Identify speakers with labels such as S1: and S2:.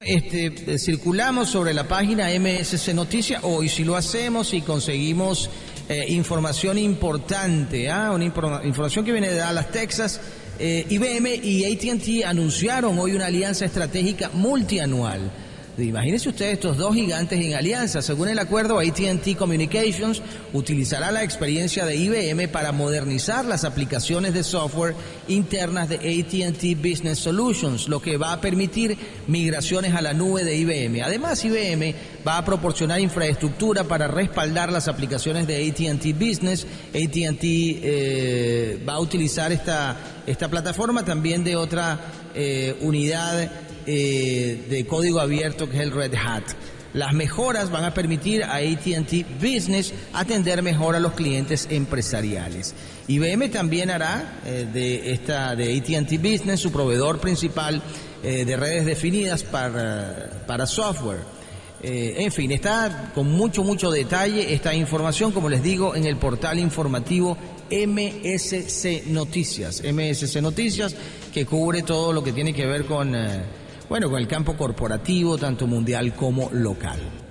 S1: Este, eh, circulamos sobre la página MSC Noticias hoy, si lo hacemos y conseguimos eh, información importante, ¿ah? una información que viene de Dallas, Texas. Eh, IBM y ATT anunciaron hoy una alianza estratégica multianual Imagínense ustedes estos dos gigantes en alianza. Según el acuerdo, ATT Communications utilizará la experiencia de IBM para modernizar las aplicaciones de software internas de ATT Business Solutions, lo que va a permitir migraciones a la nube de IBM. Además, IBM va a proporcionar infraestructura para respaldar las aplicaciones de ATT Business. ATT eh, va a utilizar esta, esta plataforma también de otra eh, unidad eh, de código abierto que es el Red Hat. Las mejoras van a permitir a ATT Business atender mejor a los clientes empresariales. IBM también hará eh, de esta de AT&T Business su proveedor principal eh, de redes definidas para, para software. en fin, está con mucho, mucho detalle esta información, como les digo, en el portal informativo MSC Noticias. MSC Noticias, que cubre todo lo que tiene que ver con bueno, con el campo corporativo, tanto mundial como local.